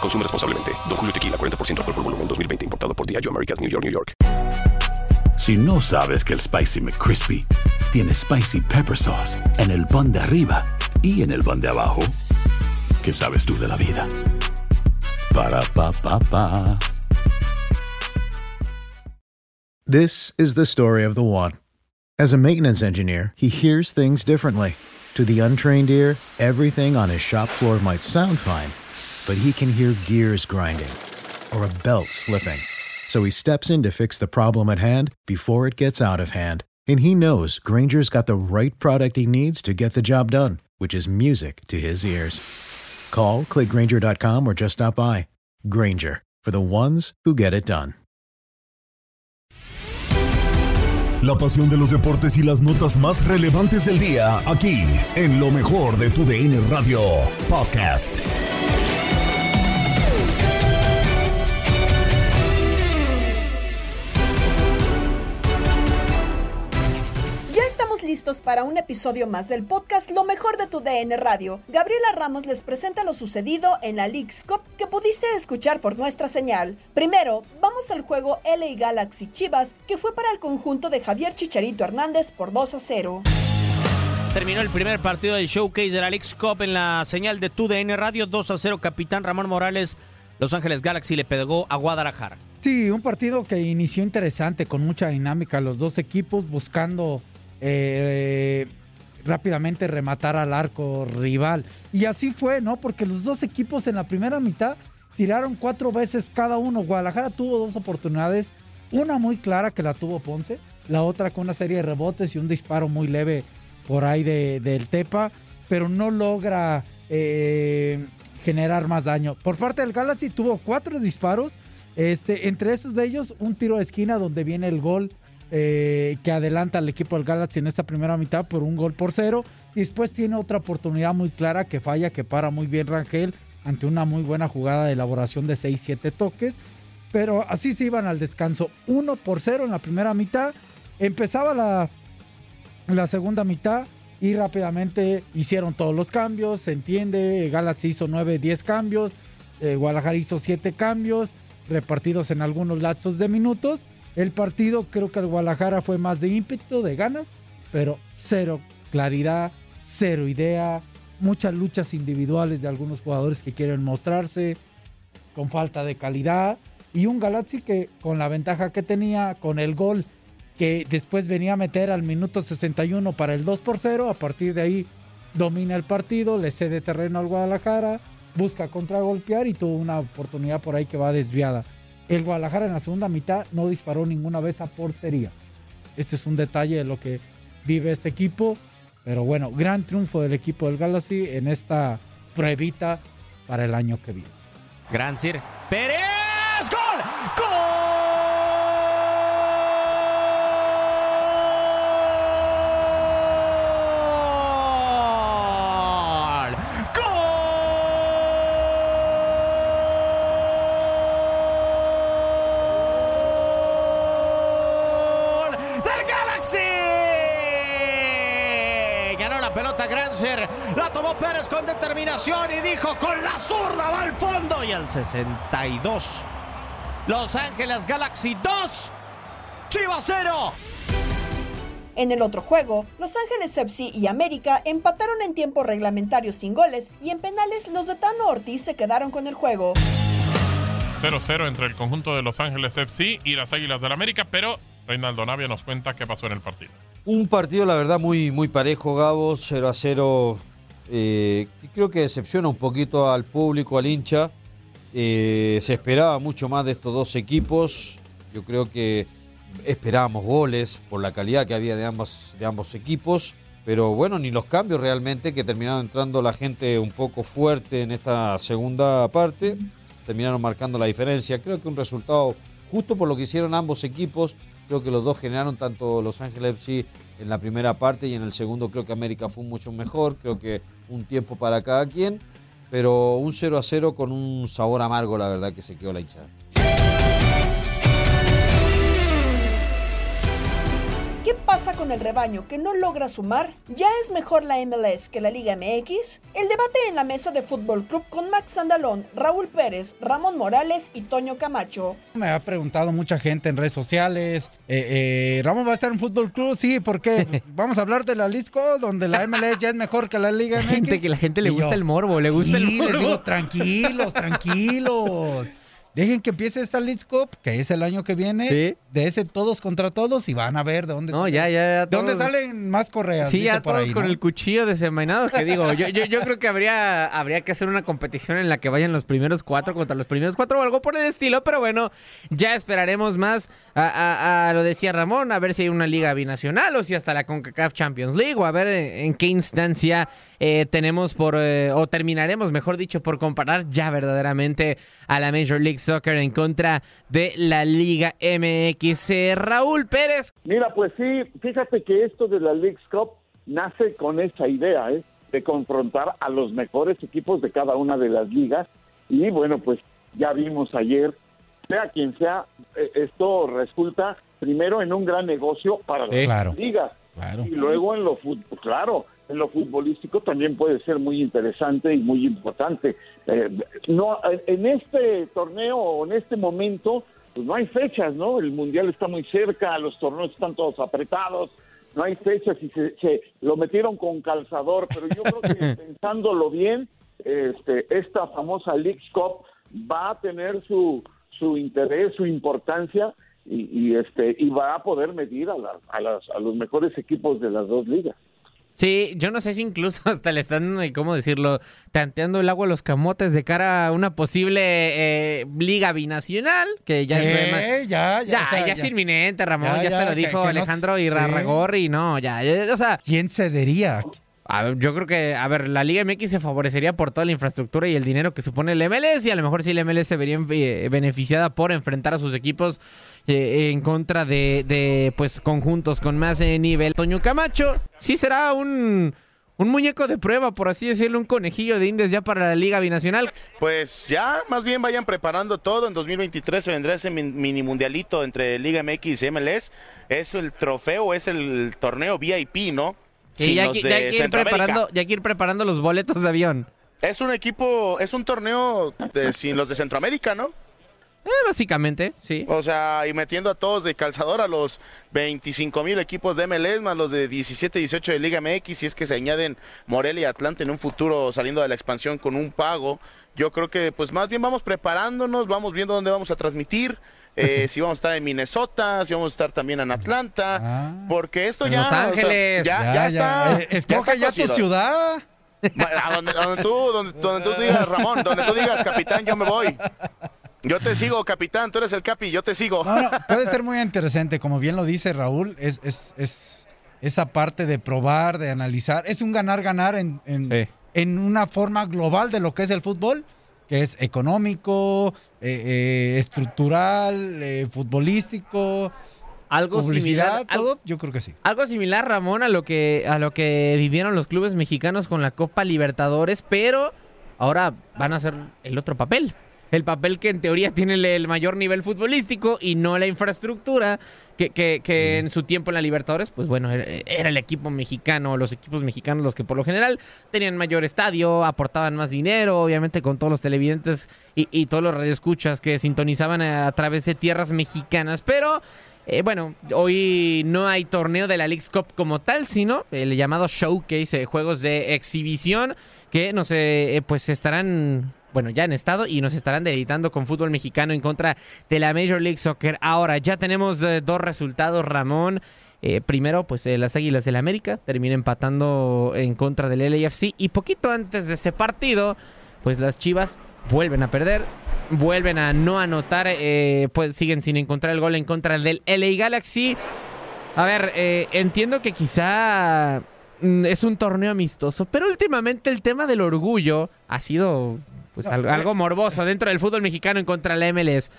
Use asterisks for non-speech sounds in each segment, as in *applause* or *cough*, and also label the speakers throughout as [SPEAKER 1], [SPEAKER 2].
[SPEAKER 1] Consume responsablemente. Don Julio Tequila, 40% alcohol por volumen, 2020. Importado por Diageo Americas, New York, New York.
[SPEAKER 2] Si no sabes que el Spicy McCrispy tiene Spicy Pepper Sauce en el pan de arriba y en el pan de abajo, ¿qué sabes tú de la vida? Para, pa, pa, pa.
[SPEAKER 3] This is the story of the one. As a maintenance engineer, he hears things differently. To the untrained ear, everything on his shop floor might sound fine, but he can hear gears grinding or a belt slipping. So he steps in to fix the problem at hand before it gets out of hand. And he knows Granger's got the right product he needs to get the job done, which is music to his ears. Call, clickgranger.com, or just stop by. Granger, for the ones who get it done.
[SPEAKER 4] La pasión de los deportes y las notas más relevantes del día, aquí, en lo mejor de tu DN Radio Podcast.
[SPEAKER 5] Listos para un episodio más del podcast Lo mejor de tu DN Radio. Gabriela Ramos les presenta lo sucedido en la League's Cup que pudiste escuchar por nuestra señal. Primero, vamos al juego LA Galaxy Chivas, que fue para el conjunto de Javier Chicharito Hernández por 2 a 0.
[SPEAKER 6] Terminó el primer partido del showcase de la League's Cup en la señal de TUDN Radio 2 a 0. Capitán Ramón Morales, Los Ángeles Galaxy le pegó a Guadalajara.
[SPEAKER 7] Sí, un partido que inició interesante, con mucha dinámica. Los dos equipos buscando eh, rápidamente rematar al arco rival. Y así fue, ¿no? Porque los dos equipos en la primera mitad tiraron cuatro veces cada uno. Guadalajara tuvo dos oportunidades. Una muy clara que la tuvo Ponce. La otra con una serie de rebotes y un disparo muy leve por ahí de, del Tepa. Pero no logra eh, generar más daño. Por parte del Galaxy tuvo cuatro disparos. Este, entre esos de ellos, un tiro de esquina donde viene el gol eh, que adelanta al equipo del Galaxy en esta primera mitad por un gol por cero. Y después tiene otra oportunidad muy clara que falla, que para muy bien Rangel ante una muy buena jugada de elaboración de 6-7 toques. Pero así se iban al descanso. 1 por 0 en la primera mitad. Empezaba la, la segunda mitad y rápidamente hicieron todos los cambios. Se entiende, Galaxy hizo 9, 10 cambios. eh, Guadalajara hizo 7 cambios repartidos en algunos lapsos de minutos. El partido creo que el Guadalajara fue más de ímpetu, de ganas, pero cero claridad, cero idea, muchas luchas individuales de algunos jugadores que quieren mostrarse con falta de calidad y un Galaxy que con la ventaja que tenía, con el gol que después venía a meter al minuto 61 para el 2 por 0, a partir de ahí domina el partido, le cede terreno al Guadalajara, busca contragolpear y tuvo una oportunidad por ahí que va desviada. El Guadalajara en la segunda mitad no disparó ninguna vez a portería. Este es un detalle de lo que vive este equipo. Pero bueno, gran triunfo del equipo del Galaxy en esta pruebita para el año que viene.
[SPEAKER 6] Gran Sir Pérez. ¡Gol! ¡Gol! ¡Gol! ¡Del Galaxy! Ganó la pelota Grancer, la tomó Pérez con determinación y dijo con la zurda va al fondo y al 62. Los Ángeles Galaxy 2, Chivas 0.
[SPEAKER 5] En el otro juego, Los Ángeles FC y América empataron en tiempo reglamentario sin goles y en penales los de Tano Ortiz se quedaron con el juego.
[SPEAKER 8] 0-0 entre el conjunto de Los Ángeles FC y las Águilas del América, pero Reinaldo Navia nos cuenta qué pasó en el partido.
[SPEAKER 9] Un partido, la verdad, muy, muy parejo, Gabo, 0 a 0. Eh, creo que decepciona un poquito al público, al hincha. Eh, se esperaba mucho más de estos dos equipos. Yo creo que esperábamos goles por la calidad que había de ambos, de ambos equipos. Pero bueno, ni los cambios realmente, que terminaron entrando la gente un poco fuerte en esta segunda parte, terminaron marcando la diferencia. Creo que un resultado justo por lo que hicieron ambos equipos. Creo que los dos generaron tanto Los Ángeles FC en la primera parte y en el segundo creo que América fue mucho mejor. Creo que un tiempo para cada quien. Pero un 0 a 0 con un sabor amargo, la verdad, que se quedó la hinchada.
[SPEAKER 5] Pasa con el rebaño que no logra sumar? ¿Ya es mejor la MLS que la Liga MX? El debate en la mesa de Fútbol Club con Max Andalón, Raúl Pérez, Ramón Morales y Toño Camacho.
[SPEAKER 7] Me ha preguntado mucha gente en redes sociales, eh, eh, Ramón va a estar en Fútbol Club, sí, porque *laughs* vamos a hablar de la Lisco, donde la MLS ya es mejor que la Liga MX.
[SPEAKER 10] Gente que la gente le gusta el morbo, le gusta el morbo.
[SPEAKER 7] Les digo, tranquilos, tranquilos. Dejen que empiece esta League Cup, que es el año que viene.
[SPEAKER 10] Sí.
[SPEAKER 7] De ese todos contra todos y van a ver de dónde
[SPEAKER 10] No, ya, ya.
[SPEAKER 7] ¿De dónde salen más correas?
[SPEAKER 10] Sí, ya
[SPEAKER 7] por
[SPEAKER 10] todos
[SPEAKER 7] ahí,
[SPEAKER 10] con
[SPEAKER 7] ¿no?
[SPEAKER 10] el cuchillo desenvainado. Que digo, yo, yo, yo creo que habría, habría que hacer una competición en la que vayan los primeros cuatro contra los primeros cuatro o algo por el estilo. Pero bueno, ya esperaremos más. A, a- a- lo decía Ramón, a ver si hay una liga binacional o si hasta la CONCACAF Champions League o a ver en, en qué instancia eh, tenemos por, eh, o terminaremos, mejor dicho, por comparar ya verdaderamente a la Major League Soccer en contra de la Liga MX. Eh, Raúl Pérez.
[SPEAKER 11] Mira, pues sí, fíjate que esto de la League's Cup nace con esa idea, ¿eh? De confrontar a los mejores equipos de cada una de las ligas. Y bueno, pues ya vimos ayer, sea quien sea, eh, esto resulta primero en un gran negocio para las
[SPEAKER 7] claro.
[SPEAKER 11] ligas.
[SPEAKER 7] Claro.
[SPEAKER 11] Y luego en lo fútbol, claro, en lo futbolístico también puede ser muy interesante y muy importante. Eh, no, en este torneo o en este momento, pues no hay fechas, ¿no? El mundial está muy cerca, los torneos están todos apretados, no hay fechas y se, se lo metieron con calzador, pero yo creo que *laughs* pensándolo bien, este, esta famosa League Cup va a tener su, su interés, su importancia y, y, este y va a poder medir a, las- a, las, a los mejores equipos de las dos ligas.
[SPEAKER 10] Sí, yo no sé si incluso *laughs* hasta le están, eh, ¿cómo decirlo?, tanteando el agua a los camotes de cara a una posible eh, liga binacional, que ya es...
[SPEAKER 7] Eh,
[SPEAKER 10] rema-
[SPEAKER 7] ya, ya,
[SPEAKER 10] ya,
[SPEAKER 7] o sea,
[SPEAKER 10] ya es inminente, Ramón,
[SPEAKER 7] Ya,
[SPEAKER 10] ya, se lo
[SPEAKER 7] que-
[SPEAKER 10] dijo
[SPEAKER 7] que no
[SPEAKER 10] Alejandro y Rarragorri, no, ya, ya, o sea...
[SPEAKER 7] ¿Quién cedería?
[SPEAKER 10] Yo creo que, a ver, la Liga MX se favorecería por toda la infraestructura y el dinero que supone el MLS y a lo mejor sí el MLS se vería eh, beneficiada por enfrentar a sus equipos eh, en contra de, pues, conjuntos con más eh, nivel. Toño Camacho, sí será un, un muñeco de prueba, por así decirlo, un conejillo de indias ya para la Liga Binacional.
[SPEAKER 12] Pues ya, más bien vayan preparando todo. En 2023 se vendrá ese min- mini mundialito entre Liga MX y MLS. Es el trofeo, es el torneo VIP, ¿no?
[SPEAKER 10] Sí, ya, hay que-
[SPEAKER 12] de
[SPEAKER 10] ya hay que ir preparando, ya hay que ir preparando los boletos de avión.
[SPEAKER 12] Es un equipo, es un torneo de- sin los de Centroamérica, ¿no?
[SPEAKER 10] Eh, básicamente, sí.
[SPEAKER 12] O sea, y metiendo a todos de calzador a los 25 mil equipos de MLS, más los de 17, 18 de Liga MX, si es que se añaden Morelia y Atlante en un futuro saliendo de la expansión con un pago. Yo creo que pues más bien vamos preparándonos, vamos viendo dónde vamos a transmitir. Eh, si vamos a estar en Minnesota, si vamos a estar también en Atlanta, porque esto
[SPEAKER 10] En
[SPEAKER 12] ya,
[SPEAKER 10] Los
[SPEAKER 12] o sea,
[SPEAKER 10] Ángeles.
[SPEAKER 12] ya,
[SPEAKER 7] Ya,
[SPEAKER 12] ya,
[SPEAKER 7] ya.
[SPEAKER 12] está,
[SPEAKER 7] Eh, escoge
[SPEAKER 12] está
[SPEAKER 7] ya tu ciudad.
[SPEAKER 12] A donde, a donde tú, donde, donde tú digas, Ramón, donde tú digas, capitán, yo me voy. Yo te sigo, capitán, tú eres el capi, yo te sigo.
[SPEAKER 7] No, no, puede ser muy interesante, como bien lo dice Raúl, es, es, es esa parte de probar, de analizar, es un ganar-ganar en, en, en una forma global de lo que es el fútbol, que es económico, eh, eh, estructural, eh, futbolístico,
[SPEAKER 10] Algo similar,
[SPEAKER 7] todo, yo creo que sí.
[SPEAKER 10] Algo similar, Ramón, a lo que a lo que vivieron los clubes mexicanos con la Copa Libertadores, pero ahora van a hacer el otro papel. El papel que en teoría tiene el, mayor nivel futbolístico y no la infraestructura que, que- que en su tiempo en la Libertadores, pues bueno, era, era el equipo mexicano, los equipos mexicanos los que por lo general tenían mayor estadio, aportaban más dinero, obviamente con todos los televidentes y, y todos los radioescuchas que sintonizaban a, a través de tierras mexicanas, pero eh, bueno, hoy no hay torneo de la League's Cup como tal, sino el llamado showcase, eh, juegos de exhibición que no sé, eh, pues estarán bueno, ya han estado y nos estarán deleitando con fútbol mexicano en contra de la Major League Soccer. Ahora, ya tenemos eh, dos resultados, Ramón. Eh, primero, pues eh, las Águilas del América terminan empatando en contra del LAFC y poquito antes de ese partido, pues las Chivas vuelven a perder, vuelven a no anotar, pues siguen sin encontrar el gol en contra del LA Galaxy. A ver, entiendo que quizá mm, es un torneo amistoso, pero últimamente el tema del orgullo ha sido pues al- algo morboso dentro del fútbol mexicano en contra de la MLS.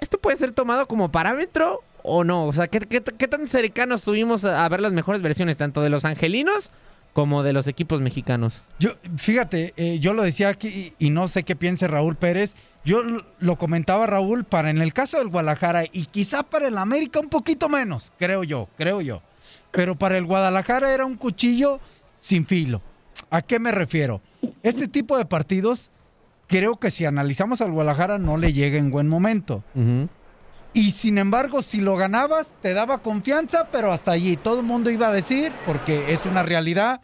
[SPEAKER 10] ¿Esto puede ser tomado como parámetro o no? O sea, ¿qué, qué- qué tan cercanos estuvimos a, a ver las mejores versiones tanto de los angelinos como de los equipos mexicanos?
[SPEAKER 7] Yo, fíjate, eh, yo lo decía aquí y, y no sé qué piense Raúl Pérez. Yo lo comentaba Raúl para en el caso del Guadalajara y quizá para el América un poquito menos, creo yo, creo yo. Pero para el Guadalajara era un cuchillo sin filo. ¿A qué me refiero? Este tipo de partidos, creo que si analizamos al Guadalajara no le llega en buen momento. Y sin embargo, si lo ganabas, te daba confianza, pero hasta allí. Todo el mundo iba a decir, porque es una realidad,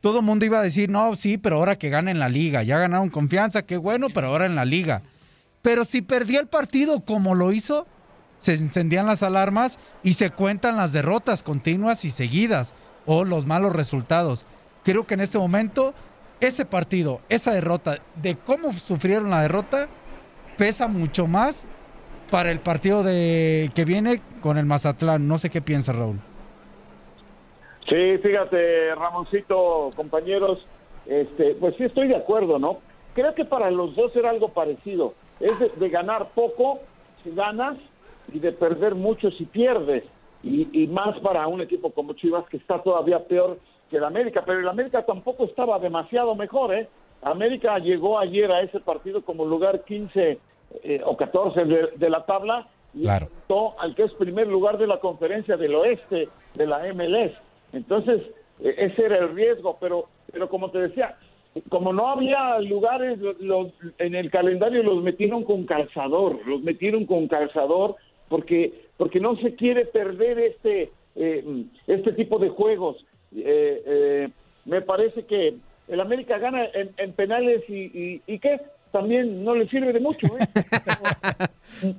[SPEAKER 7] todo el mundo iba a decir, no, sí, pero ahora que gana en la liga. Ya ganaron confianza, qué bueno, pero ahora en la liga. Pero si perdía el partido como lo hizo, se encendían las alarmas y se cuentan las derrotas continuas y seguidas o los malos resultados. Creo que en este momento ese partido, esa derrota, de cómo sufrieron la derrota, pesa mucho más para el partido de que viene con el Mazatlán. No sé qué piensa Raúl.
[SPEAKER 11] Sí, fíjate, Ramoncito, compañeros, este, pues sí estoy de acuerdo, ¿no? Creo que para los dos era algo parecido. Es de, ganar poco si ganas y de perder mucho si pierdes. Y más para un equipo como Chivas que está todavía peor que el América. Pero el América tampoco estaba demasiado mejor, ¿eh? América llegó ayer a ese partido como lugar 15 eh, o 14 de, de la tabla y
[SPEAKER 7] Claro.
[SPEAKER 11] al que es primer lugar de la conferencia del oeste de la MLS. Entonces, eh, ese era el riesgo, pero, pero como te decía, como no había lugares los, en el calendario, los metieron con calzador, los metieron con calzador porque, porque no se quiere perder este, eh, este tipo de juegos. Eh, eh, me parece que el América gana en, en penales y, y, y ¿qué? También no le sirve de mucho, ¿eh? *laughs*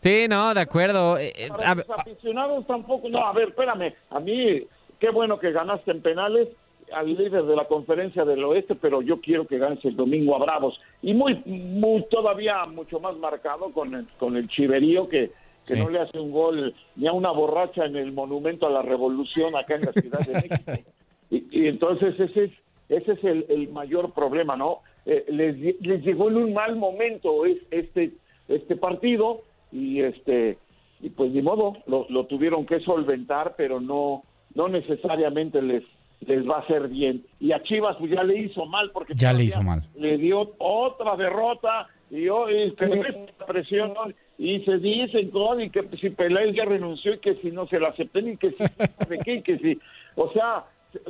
[SPEAKER 10] Sí, no, de acuerdo. Eh, eh,
[SPEAKER 11] Para
[SPEAKER 10] a-
[SPEAKER 11] los aficionados tampoco. No, a ver, espérame. A mí, qué bueno que ganaste en penales al líder de la conferencia del oeste, pero yo quiero que ganes el domingo a Bravos. Y muy, muy todavía mucho más marcado con el, con el chiverío que, que
[SPEAKER 7] Sí.
[SPEAKER 11] no le hace un gol ni a una borracha en el monumento a la revolución acá en la Ciudad de México. *laughs* Y, y entonces ese es, ese es el, el mayor problema, ¿no? Eh, les, les llegó en un mal momento es, este, este partido y este y pues ni modo, lo, lo tuvieron que solventar, pero no, no necesariamente les, les va a hacer bien. Y a Chivas pues ya le hizo mal porque
[SPEAKER 7] Ya le hizo mal.
[SPEAKER 11] le dio otra derrota y hoy esta presión y se dicen con y que si Peláez ya renunció y que si no se la acepten y que si *laughs* sabe qué, y que si o sea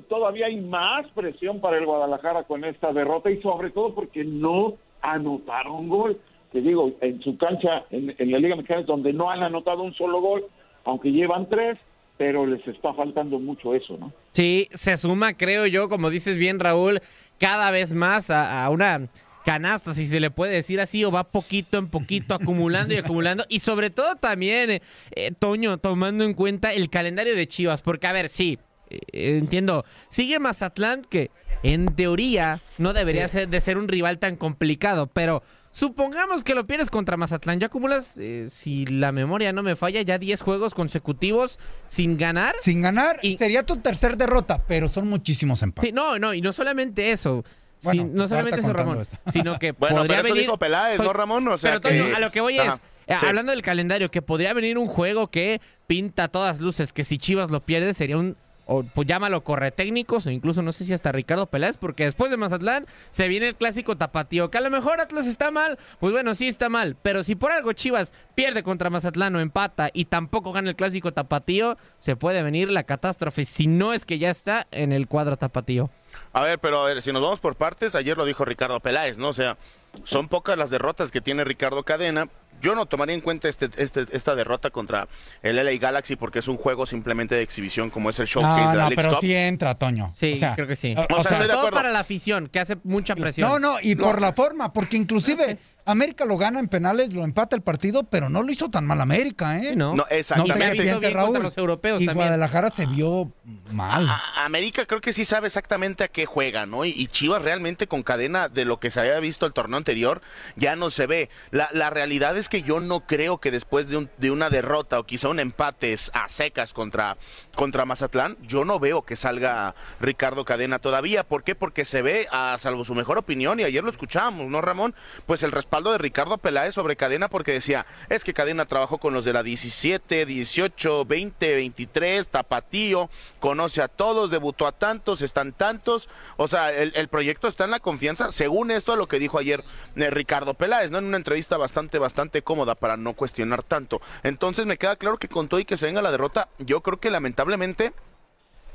[SPEAKER 11] todavía hay más presión para el Guadalajara con esta derrota y sobre todo porque no anotaron gol. Te digo en su cancha en, en la Liga Mexicana donde no han anotado un solo gol aunque llevan tres pero les está faltando mucho eso no
[SPEAKER 10] Sí, se suma, creo yo, como dices bien, Raúl, cada vez más a, a una canasta, si se le puede decir así, o va poquito en poquito *laughs* acumulando y acumulando. Y sobre todo también, eh, eh, Toño, tomando en cuenta el calendario de Chivas, porque a ver, sí, eh, entiendo, sigue Mazatlán que en teoría no debería ser, de ser un rival tan complicado, pero supongamos que lo pierdes contra Mazatlán, ya acumulas, eh, si la memoria no me falla, ya 10 juegos consecutivos sin ganar.
[SPEAKER 7] Sin ganar, sería tu tercer derrota, pero son muchísimos empates.
[SPEAKER 10] Sí, no, no, y no solamente eso.
[SPEAKER 7] Bueno,
[SPEAKER 10] no solamente eso, Ramón,
[SPEAKER 7] esta.
[SPEAKER 10] sino que
[SPEAKER 12] Bueno,
[SPEAKER 10] podría
[SPEAKER 12] pero eso
[SPEAKER 10] venir.
[SPEAKER 12] dijo Peláez, ¿no, Ramón? O sea
[SPEAKER 10] pero Toño,
[SPEAKER 12] que-
[SPEAKER 10] a lo que voy
[SPEAKER 12] Ajá,
[SPEAKER 10] es, eh,
[SPEAKER 12] sí.
[SPEAKER 10] hablando del calendario, que podría venir un juego que pinta a todas luces, que si Chivas lo pierde sería un, o pues llámalo corre técnicos, o incluso no sé si hasta Ricardo Peláez, porque después de Mazatlán se viene el clásico tapatío, que a lo mejor Atlas está mal, pues bueno, sí está mal, pero si por algo Chivas pierde contra Mazatlán o empata y tampoco gana el clásico tapatío, se puede venir la catástrofe, si no es que ya está en el cuadro tapatío.
[SPEAKER 12] A ver, pero a ver, si nos vamos por partes, ayer lo dijo Ricardo Peláez, ¿no? O sea, son pocas las derrotas que tiene Ricardo Cadena. Yo no tomaría en cuenta este, este, esta derrota contra el LA Galaxy porque es un juego simplemente de exhibición como es el showcase
[SPEAKER 7] No,
[SPEAKER 12] de la
[SPEAKER 7] no, pero
[SPEAKER 12] Cup.
[SPEAKER 7] sí entra, Toño.
[SPEAKER 10] Sí,
[SPEAKER 7] O sea,
[SPEAKER 10] creo que sí.
[SPEAKER 7] o- o sea,
[SPEAKER 10] todo para la afición, que hace mucha presión.
[SPEAKER 7] No, no, y por la forma, porque inclusive América lo gana en penales, lo empata el partido, pero no lo hizo tan mal América, ¿eh?
[SPEAKER 10] Sí, ¿no?
[SPEAKER 12] No,
[SPEAKER 7] No sé
[SPEAKER 12] exactamente.
[SPEAKER 10] se ha
[SPEAKER 7] qué
[SPEAKER 10] visto
[SPEAKER 7] piensa
[SPEAKER 10] bien contra
[SPEAKER 7] Raúl.
[SPEAKER 10] los europeos
[SPEAKER 7] y
[SPEAKER 10] también.
[SPEAKER 7] Guadalajara se vio mal.
[SPEAKER 12] A- América creo que sí sabe exactamente a qué juega, ¿no? Y, y Chivas realmente con cadena de lo que se había visto el torneo anterior ya no se ve. La, la realidad es que yo no creo que después de, un- de una derrota o quizá un empate a secas contra, contra Mazatlán, yo no veo que salga Ricardo Cadena todavía. ¿Por qué? Porque se ve, a salvo su mejor opinión, y ayer lo escuchábamos, ¿no, Ramón? Pues el respaldo de Ricardo Peláez sobre Cadena porque decía, es que Cadena trabajó con los de la 17, 18, 20, 23, Tapatío, conoce a todos, debutó a tantos, están tantos, o sea, el, el proyecto está en la confianza, según esto a lo que dijo ayer eh, Ricardo Peláez, ¿no? En una entrevista bastante, bastante cómoda para no cuestionar tanto. Entonces me queda claro que con todo y que se venga la derrota, yo creo que lamentablemente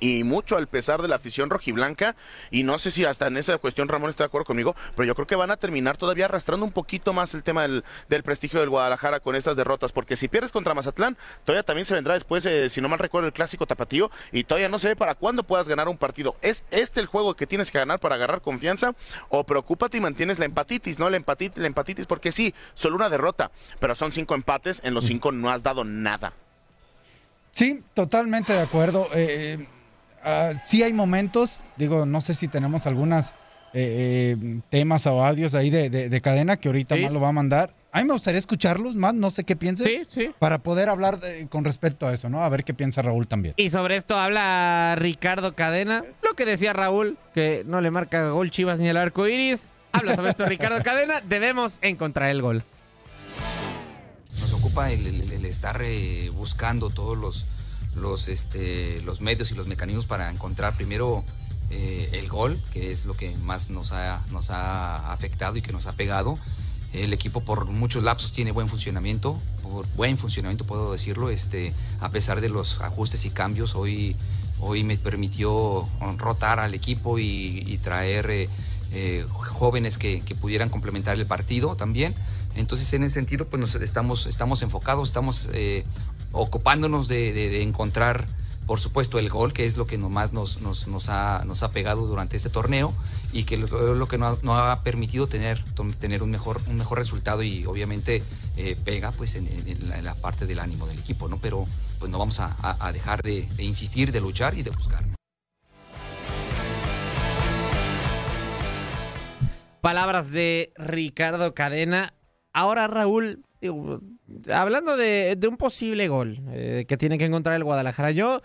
[SPEAKER 12] y mucho al pesar de la afición rojiblanca y no sé si hasta en esa cuestión Ramón está de acuerdo conmigo, pero yo creo que van a terminar todavía arrastrando un poquito más el tema del, del prestigio del Guadalajara con estas derrotas, porque si pierdes contra Mazatlán, todavía también se vendrá después, eh, si no mal recuerdo, el clásico tapatío y todavía no se ve para cuándo puedas ganar un partido. ¿Es este el juego que tienes que ganar para agarrar confianza o preocúpate y mantienes la empatitis, no la empatitis, la empatitis, porque sí, solo una derrota, pero son cinco empates, en los cinco no has dado nada.
[SPEAKER 7] Sí, totalmente de acuerdo. Eh, ah, sí hay momentos, digo, no sé si tenemos algunas eh, eh, temas o audios ahí de, de- de cadena que ahorita
[SPEAKER 10] Sí.
[SPEAKER 7] más lo va a mandar. A mí me gustaría escucharlos más, no sé qué pienses.
[SPEAKER 10] Sí, sí.
[SPEAKER 7] Para poder hablar de- con respecto a eso, ¿no? A ver qué piensa Raúl también.
[SPEAKER 10] Y sobre esto habla Ricardo Cadena. Lo que decía Raúl, que no le marca gol Chivas ni el arco iris. Habla sobre esto Ricardo *laughs* Cadena. Debemos encontrar el gol.
[SPEAKER 13] Nos ocupa el, el- el estar eh, buscando todos los, los, este, los medios y los mecanismos para encontrar primero eh, el gol, que es lo que más nos ha, nos ha afectado y que nos ha pegado. El equipo por muchos lapsos tiene buen funcionamiento, por buen funcionamiento puedo decirlo, este, a pesar de los ajustes y cambios, hoy, hoy me permitió rotar al equipo y, y traer eh, eh, jóvenes que, que pudieran complementar el partido también. Entonces, en ese sentido, pues nos estamos, estamos enfocados, estamos eh, ocupándonos de, encontrar, por supuesto, el gol, que es lo que nomás nos, ha, pegado durante este torneo y que lo, lo que nos, ha permitido tener, un, mejor, resultado y obviamente eh, pega pues en, la, parte del ánimo del equipo, ¿no? Pero pues no vamos a, dejar de, de insistir, de luchar y de buscar.
[SPEAKER 10] Palabras de Ricardo Cadena. Ahora, Raúl, hablando de, de un posible gol eh, que tiene que encontrar el Guadalajara, yo,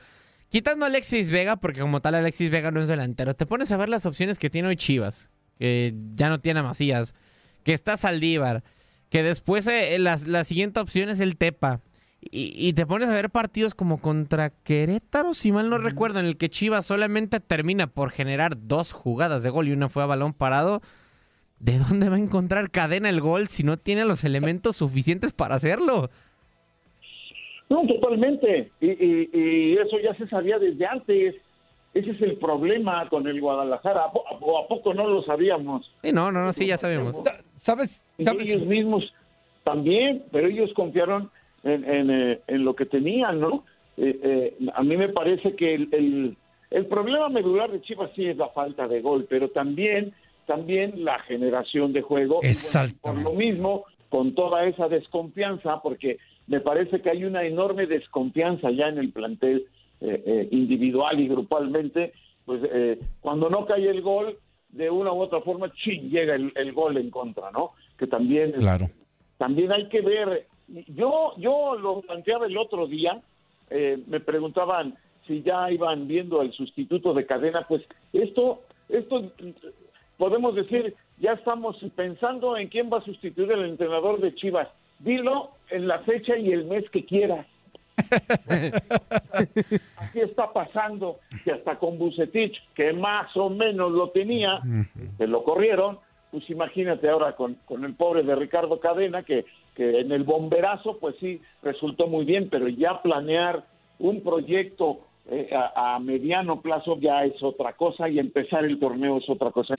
[SPEAKER 10] quitando a Alexis Vega, porque como tal Alexis Vega no es delantero, te pones a ver las opciones que tiene hoy Chivas, que ya no tiene a Macías, que está Saldívar, que después eh, la, la siguiente opción es el Tepa. Y, y te pones a ver partidos como contra Querétaro, si mal no recuerdo, en el que Chivas solamente termina por generar dos jugadas de gol y una fue a balón parado. ¿De dónde va a encontrar cadena el gol si no tiene los elementos suficientes para hacerlo?
[SPEAKER 11] No, totalmente. Y, y- y eso ya se sabía desde antes. Ese es el problema con el Guadalajara. ¿A, po- a poco no lo sabíamos?
[SPEAKER 10] Sí, no, no, no, sí, ya sabemos.
[SPEAKER 7] ¿Sabes?
[SPEAKER 11] Ellos mismos también, pero ellos confiaron en, en, eh, en lo que tenían, ¿no? Eh, eh, a mí me parece que el, el, el problema medular de Chivas sí es la falta de gol, pero también, también la generación de juego. Y bueno, por lo mismo, con toda esa desconfianza, porque me parece que hay una enorme desconfianza ya en el plantel eh, eh, individual y grupalmente, pues eh, cuando no cae el gol, de una u otra forma, ching, llega el, el gol en contra, ¿no? Que también,
[SPEAKER 7] Claro.
[SPEAKER 11] también hay que ver. Yo, yo lo planteaba el otro día, eh, me preguntaban si ya iban viendo el sustituto de cadena, pues esto, esto podemos decir, ya estamos pensando en quién va a sustituir el entrenador de Chivas. Dilo en la fecha y el mes que quieras. *laughs* Así está pasando, que hasta con Bucetich, que más o menos lo tenía, que lo corrieron, pues imagínate ahora con, con el pobre de Ricardo Cadena, que, que en el bomberazo, pues sí, resultó muy bien, pero ya planear un proyecto eh, a, a mediano plazo ya es otra cosa y empezar el torneo es otra cosa.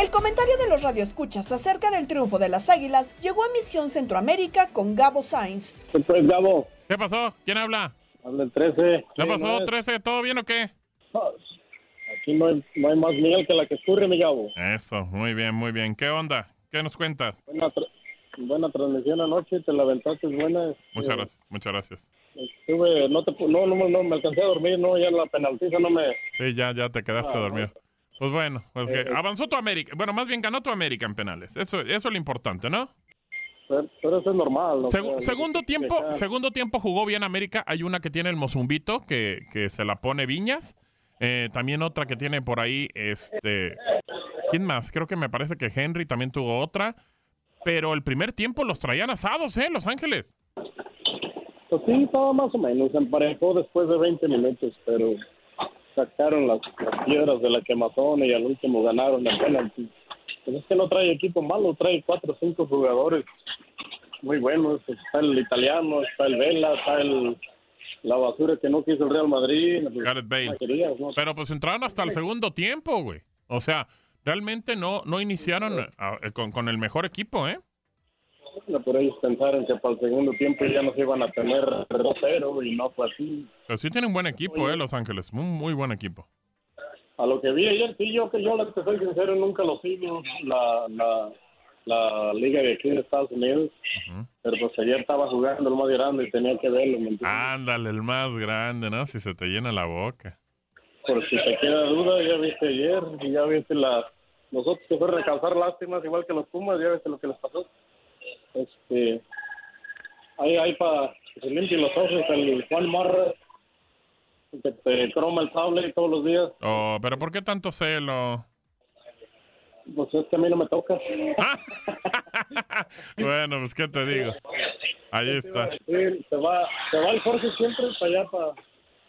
[SPEAKER 5] El comentario de los radioescuchas acerca del triunfo de las Águilas llegó a Misión Centroamérica con Gabo Sainz.
[SPEAKER 14] Pues Gabo.
[SPEAKER 8] ¿Qué pasó? ¿Quién habla?
[SPEAKER 14] Habla el 13.
[SPEAKER 8] ¿Qué pasó, 13? ¿Todo bien o qué?
[SPEAKER 14] Aquí no hay, no hay más miel que la que escurre, mi Gabo.
[SPEAKER 8] Eso, muy bien, muy bien. ¿Qué onda? ¿Qué nos cuentas?
[SPEAKER 14] Buena, tra- buena transmisión anoche, te la aventaste buena.
[SPEAKER 8] Muchas
[SPEAKER 14] Eh,
[SPEAKER 8] gracias, muchas gracias.
[SPEAKER 14] Estuve, no, te, no, no, no, me alcancé a dormir, no, ya la penaltiza no me...
[SPEAKER 8] Sí, ya, ya te quedaste
[SPEAKER 14] Ah,
[SPEAKER 8] dormido. Pues bueno, pues que
[SPEAKER 14] Eh,
[SPEAKER 8] avanzó tu América. Bueno, más bien ganó tu América en penales. Eso, eso es lo importante, ¿no?
[SPEAKER 14] Pero, pero eso es normal.
[SPEAKER 8] Segu- segundo tiempo, segundo tiempo jugó bien América. Hay una que tiene el Mozumbito, que, que se la pone Viñas. Eh, también otra que tiene por ahí, este... ¿Quién más? Creo que me parece que Henry también tuvo otra. Pero el primer tiempo los traían asados, ¿eh? Los Ángeles.
[SPEAKER 14] Pues sí, estaba más o menos, emparejó después de 20 minutos, pero sacaron las, las piedras de la quemazón y al último ganaron el penalti. Pues es que no trae equipo malo, trae cuatro o cinco jugadores muy buenos. Está el italiano, está el Vela, está el la basura que no quiso el Real Madrid.
[SPEAKER 8] Gareth Bale.
[SPEAKER 14] ¿no?
[SPEAKER 8] Pero pues entraron hasta el segundo tiempo, güey. O sea, realmente no, no iniciaron ah, eh, con, con el mejor equipo, ¿eh?
[SPEAKER 14] Bueno, Pero ellos pensaron que para el segundo tiempo ya nos iban a tener 2-0 y no fue así.
[SPEAKER 8] Pero sí tienen buen equipo, ¿eh? Los Ángeles. Muy, muy buen equipo.
[SPEAKER 14] A lo que vi ayer, sí, yo que yo, que soy sincero, nunca lo sigo, la, la, la liga de aquí de Estados Unidos. Pero pues ayer estaba jugando el más grande y tenía que verlo, ¿me entiendes?
[SPEAKER 8] Ándale, el más grande, ¿no? Si se te llena la boca.
[SPEAKER 14] Por si te queda duda, ya viste ayer y ya viste la, los otros que fueron a causar lástimas, igual que los Pumas, ya viste lo que les pasó. Este, ahí, ahí para que se limpien los ojos, el Juan Marra, que te croma el sable todos los días,
[SPEAKER 8] Oh, pero ¿por qué tanto celo?
[SPEAKER 14] pues es que a mí no me toca. *laughs*
[SPEAKER 8] Bueno, pues ¿qué te digo? Ahí está.
[SPEAKER 14] Se va, se va el Jorge siempre para allá, para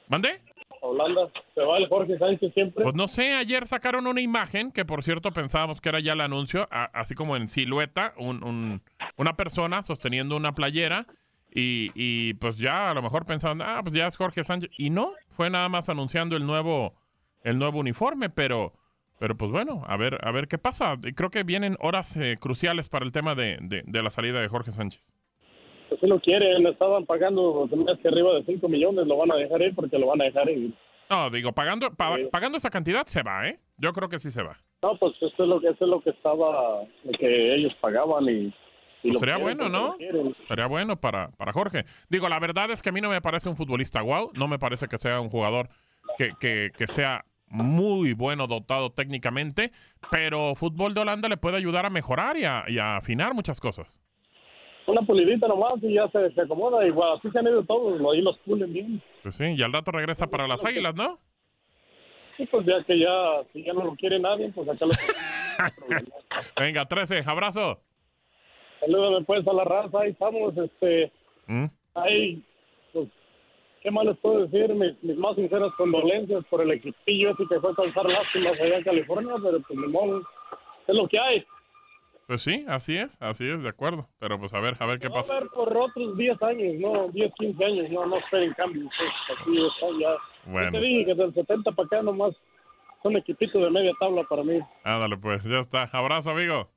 [SPEAKER 8] ¿Mande?
[SPEAKER 14] Holanda. Se va el Jorge Sánchez siempre.
[SPEAKER 8] Pues no sé, ayer sacaron una imagen que por cierto pensábamos que era ya el anuncio, así como en silueta, un, un- una persona sosteniendo una playera y, y, pues ya a lo mejor pensaban, ah, pues ya es Jorge Sánchez. Y no, fue nada más anunciando el nuevo, el nuevo uniforme, pero, pero pues bueno, a ver, a ver qué pasa. Creo que vienen horas eh, cruciales para el tema de- de la salida de Jorge Sánchez.
[SPEAKER 14] Pues si lo quieren, estaban pagando hace que arriba de 5 millones, lo van a dejar ir porque lo van a dejar ir.
[SPEAKER 8] No, digo, pagando, pa- pagando esa cantidad se va, ¿eh? Yo creo que sí se va.
[SPEAKER 14] No, pues eso es lo que, eso es lo que estaba, lo que ellos pagaban y...
[SPEAKER 8] Pues sería bueno, ¿no? Sería bueno para, para Jorge. Digo, la verdad es que a mí no me parece un futbolista wow, no me parece que sea un jugador que, que, que sea muy bueno dotado técnicamente, pero fútbol de Holanda le puede ayudar a mejorar y a, y a afinar muchas cosas.
[SPEAKER 14] Una pulidita nomás y ya se, se acomoda. Igual, así se han ido todos, ahí los pulen bien.
[SPEAKER 8] Pues sí, y al rato regresa para las Águilas, ¿no?
[SPEAKER 14] Sí, pues ya que ya, si ya no lo quiere nadie, pues acá lo... *laughs*
[SPEAKER 8] Venga, 13, abrazo.
[SPEAKER 14] Salúdame pues a la raza, ahí estamos, este...
[SPEAKER 8] ¿Mm?
[SPEAKER 14] Ahí, pues, ¿qué más les puedo decir? Mis, mis más sinceras condolencias por el equipillo ese que fue a causar lástimas allá en California, pero pues modo, es lo que hay.
[SPEAKER 8] Pues sí, así es, así es, de acuerdo. Pero pues a ver, a ver qué
[SPEAKER 14] Va a
[SPEAKER 8] pasa.
[SPEAKER 14] ver por otros 10 años, no, 10, 15 años, no, no esperen cambios. pues, así está ya.
[SPEAKER 8] Bueno.
[SPEAKER 14] Yo te dije que del 70 para acá nomás son equipitos de media tabla para mí.
[SPEAKER 8] Ándale, pues, ya está. Abrazo, amigo.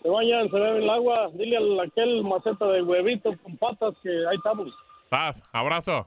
[SPEAKER 14] Se bañan, se beben el agua, dile a aquel maceta de huevito con patas que ahí estamos.
[SPEAKER 8] Sas, abrazo.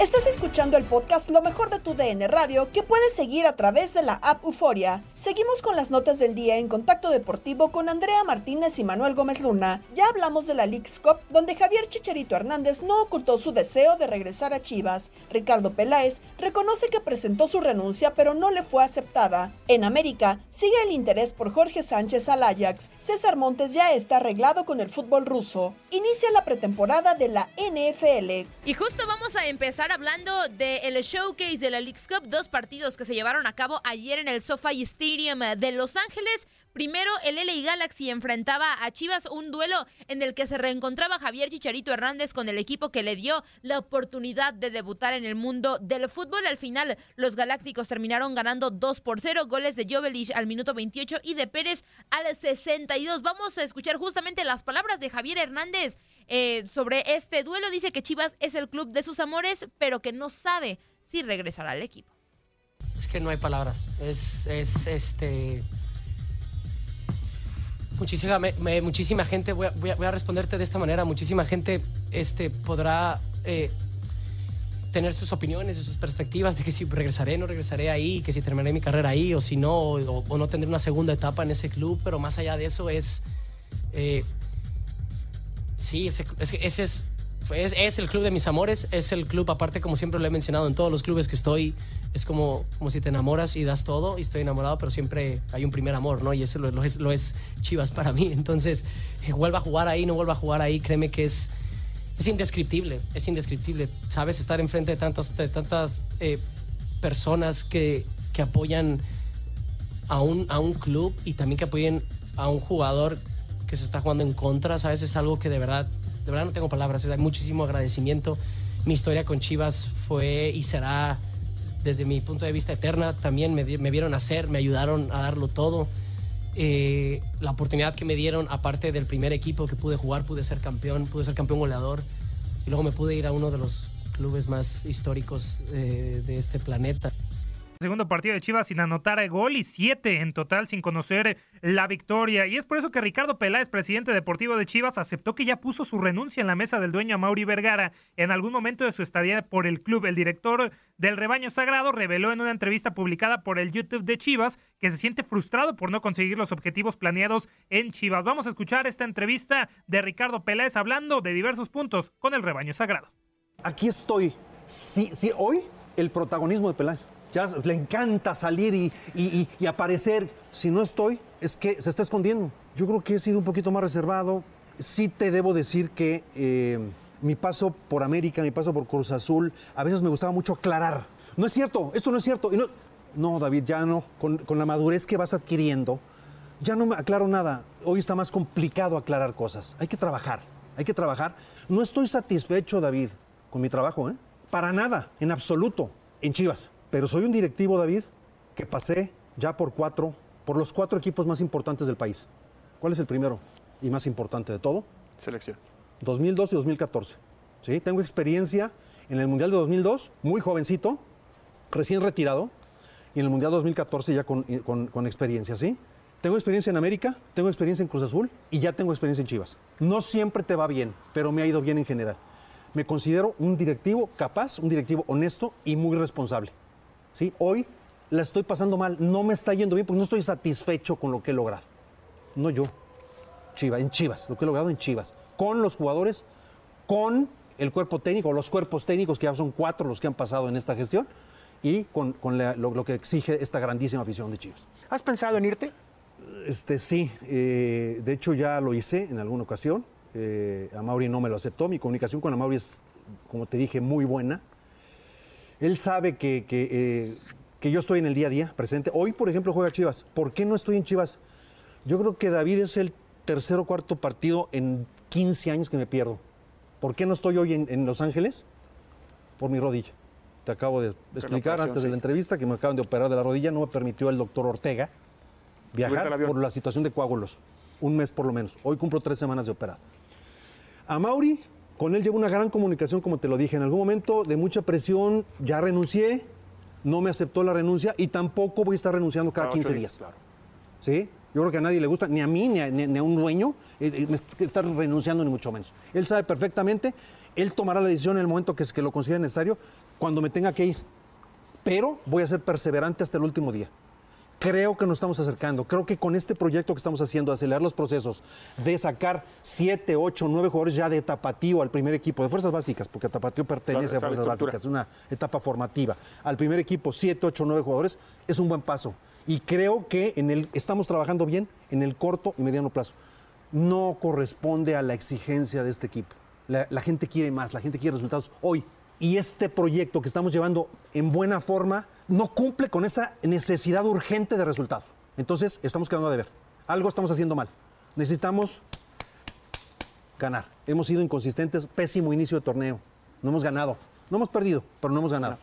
[SPEAKER 5] Estás escuchando el podcast Lo mejor de tu DN Radio que puedes seguir a través de la app Euforia. Seguimos con las notas del día en Contacto Deportivo con Andrea Martínez y Manuel Gómez Luna. Ya hablamos de la League's Cup donde Javier Chicharito Hernández no ocultó su deseo de regresar a Chivas. Ricardo Peláez reconoce que presentó su renuncia pero no le fue aceptada. En América sigue el interés por Jorge Sánchez al Ajax. César Montes ya está arreglado con el fútbol ruso. Inicia la pretemporada de la NFL.
[SPEAKER 15] Y justo vamos a empezar hablando del showcase de la League's Cup, dos partidos que se llevaron a cabo ayer en el SoFi Stadium de Los Ángeles. Primero, el LA Galaxy enfrentaba a Chivas, un duelo en el que se reencontraba Javier Chicharito Hernández con el equipo que le dio la oportunidad de debutar en el mundo del fútbol. Al final, los Galácticos terminaron ganando 2 por 0, goles de Jovelich al minuto 28 y de Pérez al 62. Vamos a escuchar justamente las palabras de Javier Hernández eh, sobre este duelo. Dice que Chivas es el club de sus amores, pero que no sabe si regresará al equipo.
[SPEAKER 16] Es que no hay palabras. Es, es este muchísima, muchísima gente, voy a, voy, a, responderte de esta manera, muchísima gente este, podrá eh, tener sus opiniones y sus perspectivas de que si regresaré, no regresaré ahí, que si terminaré mi carrera ahí o si no, o, no tendré una segunda etapa en ese club, pero más allá de eso es... Eh, sí, ese, es, ese es, es, es el club de mis amores, es el club, aparte como siempre lo he mencionado en todos los clubes que estoy, es como, como si te enamoras y das todo y estoy enamorado, pero siempre hay un primer amor, ¿no? Y eso lo, es, lo es Chivas para mí. Entonces, eh, vuelva a jugar ahí, no vuelva a jugar ahí, créeme que es, es indescriptible, es indescriptible. Sabes, estar enfrente de tantas, de tantas eh, personas que, que apoyan a un, a un club y también que apoyen a un jugador que se está jugando en contra, ¿sabes? Es algo que de verdad, de verdad no tengo palabras, hay muchísimo agradecimiento. Mi historia con Chivas fue y será desde mi punto de vista eterna, también me, me vieron hacer, me ayudaron a darlo todo. Eh, la oportunidad que me dieron, aparte del primer equipo que pude jugar, pude ser campeón, pude ser campeón goleador y luego me pude ir a uno de los clubes más históricos eh, de este planeta.
[SPEAKER 17] Segundo partido de Chivas sin anotar gol y siete en total sin conocer la victoria. Y es por eso que Ricardo Peláez, presidente deportivo de Chivas, aceptó que ya puso su renuncia en la mesa del dueño Mauri Vergara en algún momento de su estadía por el club. El director del rebaño sagrado reveló en una entrevista publicada por el YouTube de Chivas que se siente frustrado por no conseguir los objetivos planeados en Chivas. Vamos a escuchar esta entrevista de Ricardo Peláez hablando de diversos puntos con el rebaño sagrado.
[SPEAKER 18] Aquí estoy. Hoy el protagonismo de Peláez. Ya le encanta salir y, y, y, aparecer. Si no estoy, es que se está escondiendo. Yo creo que he sido un poquito más reservado. Sí te debo decir que eh, mi paso por América, mi paso por Cruz Azul, a veces me gustaba mucho aclarar. No es cierto, esto no es cierto. Y no, no, David, ya no. Con, con la madurez que vas adquiriendo, ya no me aclaro nada. Hoy está más complicado aclarar cosas. Hay que trabajar, hay que trabajar. No estoy satisfecho, David, con mi trabajo, ¿eh? Para nada, en absoluto, en Chivas. Pero soy un directivo, David, que pasé ya por cuatro, por los cuatro equipos más importantes del país. ¿Cuál es el primero y más importante de todo?
[SPEAKER 19] Selección.
[SPEAKER 18] 2002 y 2014. ¿Sí? Tengo experiencia en el Mundial de 2002, muy jovencito, recién retirado, y en el Mundial 2014 ya con, con, con experiencia, ¿sí? Tengo experiencia en América, tengo experiencia en Cruz Azul y ya tengo experiencia en Chivas. No siempre te va bien, pero me ha ido bien en general. Me considero un directivo capaz, un directivo honesto y muy responsable. ¿Sí? Hoy la estoy pasando mal, no me está yendo bien porque no estoy satisfecho con lo que he logrado. No yo, Chivas, en Chivas, lo que he logrado en Chivas, con los jugadores, con el cuerpo técnico, los cuerpos técnicos, que ya son cuatro los que han pasado en esta gestión, y con, con la, lo, lo, que exige esta grandísima afición de Chivas.
[SPEAKER 19] ¿Has pensado en irte?
[SPEAKER 18] Este, sí, eh, de hecho ya lo hice en alguna ocasión. Eh, a Mauri no me lo aceptó. Mi comunicación con Mauri es, como te dije, muy buena. Él sabe que, que, eh, que, yo estoy en el día a día presente. Hoy, por ejemplo, juega Chivas. ¿Por qué no estoy en Chivas? Yo creo que David es el tercer o cuarto partido en 15 años que me pierdo. ¿Por qué no estoy hoy en, en Los Ángeles? Por mi rodilla. Te acabo de explicar antes de la entrevista que me acaban de operar de la rodilla. No me permitió el doctor Ortega viajar por la situación de coágulos. Un mes por lo menos. Hoy cumplo tres semanas de operado. A Mauri con él llevo una gran comunicación, como te lo dije. En algún momento de mucha presión ya renuncié, no me aceptó la renuncia y tampoco voy a estar renunciando cada 15 días. Claro. ¿Sí? Yo creo que a nadie le gusta, ni a mí, ni a, ni, ni a un dueño, eh, eh, estar renunciando, ni mucho menos. Él sabe perfectamente, él tomará la decisión en el momento que, que lo considere necesario. cuando me tenga que ir. Pero voy a ser perseverante hasta el último día. Creo que nos estamos acercando. Creo que con este proyecto que estamos haciendo, acelerar los procesos, de sacar 7, 8, 9 jugadores ya de tapatío al primer equipo, de fuerzas básicas, porque tapatío pertenece
[SPEAKER 19] Claro,
[SPEAKER 18] a fuerzas básicas, es una etapa formativa. Al primer equipo, 7, 8, 9 jugadores, es un buen paso. Y creo que en el, estamos trabajando bien en el corto y mediano plazo. No corresponde a la exigencia de este equipo. La, la gente quiere más, la gente quiere resultados hoy. Y este proyecto que estamos llevando en buena forma no cumple con esa necesidad urgente de resultados. Entonces, estamos quedando a deber. Algo estamos haciendo mal. Necesitamos ganar. Hemos sido inconsistentes, pésimo inicio de torneo. No hemos ganado. No hemos perdido, pero no hemos ganado.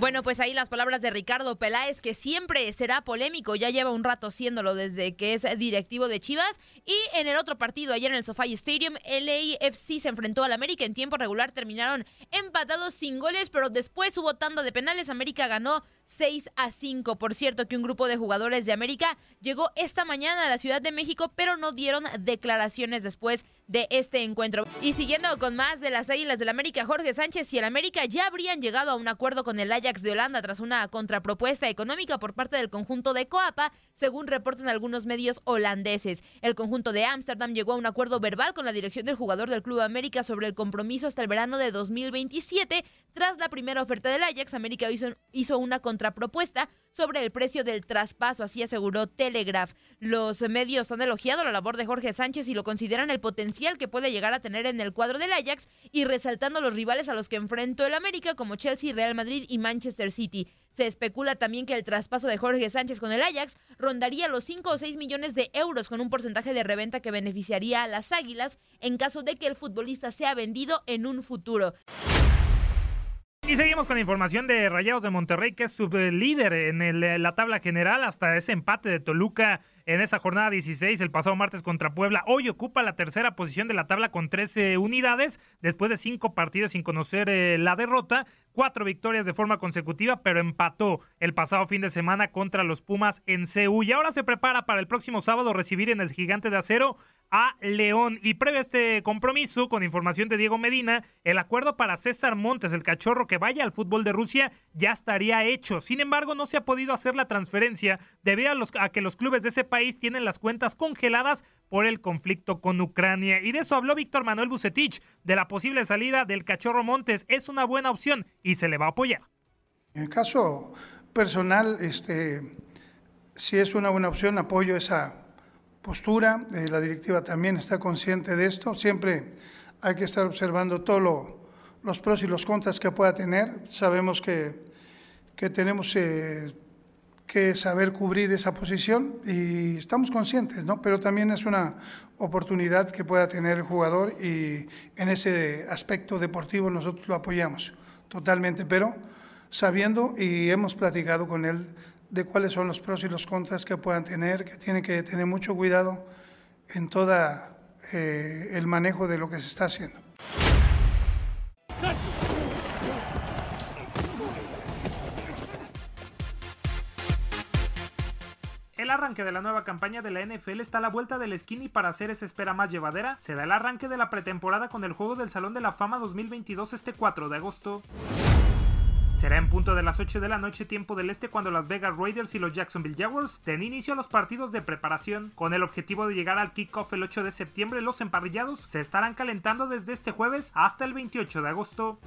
[SPEAKER 15] Bueno, pues ahí las palabras de Ricardo Peláez, que siempre será polémico, ya lleva un rato siéndolo desde que es directivo de Chivas. Y en el otro partido, ayer en el SoFi Stadium, LAFC se enfrentó al América. En tiempo regular terminaron empatados sin goles, pero después hubo tanda de penales. América ganó 6 a 5. Por cierto, que un grupo de jugadores de América llegó esta mañana a la Ciudad de México, pero no dieron declaraciones después de este encuentro. Y siguiendo con más de las Águilas del América, Jorge Sánchez y el América ya habrían llegado a un acuerdo con el Ajax de Holanda tras una contrapropuesta económica por parte del conjunto de Coapa, según reportan algunos medios holandeses. El conjunto de Ámsterdam llegó a un acuerdo verbal con la dirección del jugador del Club América sobre el compromiso hasta el verano de 2027. Tras la primera oferta del Ajax, América hizo, hizo una contrapropuesta sobre el precio del traspaso, así aseguró Telegraph. Los medios han elogiado la labor de Jorge Sánchez y lo consideran el potencial que puede llegar a tener en el cuadro del Ajax y resaltando los rivales a los que enfrentó el América como Chelsea, Real Madrid y Manchester City. Se especula también que el traspaso de Jorge Sánchez con el Ajax rondaría los 5 o 6 millones de euros con un porcentaje de reventa que beneficiaría a las Águilas en caso de que el futbolista sea vendido en un futuro.
[SPEAKER 17] Y seguimos con información de Rayados de Monterrey, que es su eh, líder en el- la tabla general hasta ese empate de Toluca en esa jornada 16 el pasado martes contra Puebla. Hoy ocupa la tercera posición de la tabla con 13 unidades después de cinco partidos sin conocer eh, la derrota. Cuatro victorias de forma consecutiva, pero empató el pasado fin de semana contra los Pumas en CU. Y ahora se prepara para el próximo sábado recibir en el Gigante de Acero a León. Y previo a este compromiso, con información de Diego Medina, el acuerdo para César Montes, el cachorro que vaya al fútbol de Rusia, ya estaría hecho. Sin embargo, no se ha podido hacer la transferencia debido a, los- a que los clubes de ese país tienen las cuentas congeladas por el conflicto con Ucrania. Y de eso habló Víctor Manuel Bucetich, de la posible salida del cachorro Montes. Es una buena opción y se le va a apoyar.
[SPEAKER 20] En el caso personal, este, si es una buena opción, apoyo esa postura. Eh, la directiva también está consciente de esto. Siempre hay que estar observando todos los pros y los contras que pueda tener. Sabemos que, que tenemos eh, que saber cubrir esa posición y estamos conscientes, ¿no? Pero también es una oportunidad que pueda tener el jugador y en ese aspecto deportivo nosotros lo apoyamos totalmente, pero sabiendo y hemos platicado con él de cuáles son los pros y los contras que puedan tener, que tiene que tener mucho cuidado en toda eh, el manejo de lo que se está haciendo.
[SPEAKER 17] El arranque de la nueva campaña de la NFL está a la vuelta del esquina y para hacer esa espera más llevadera, se da el arranque de la pretemporada con el juego del Salón de la Fama 2022 este 4 de agosto. Será en punto de las 8 de la noche tiempo del este cuando las Vegas Raiders y los Jacksonville Jaguars den inicio a los partidos de preparación. Con el objetivo de llegar al kickoff el 8 de septiembre, los emparrillados se estarán calentando desde este jueves hasta el 28 de agosto.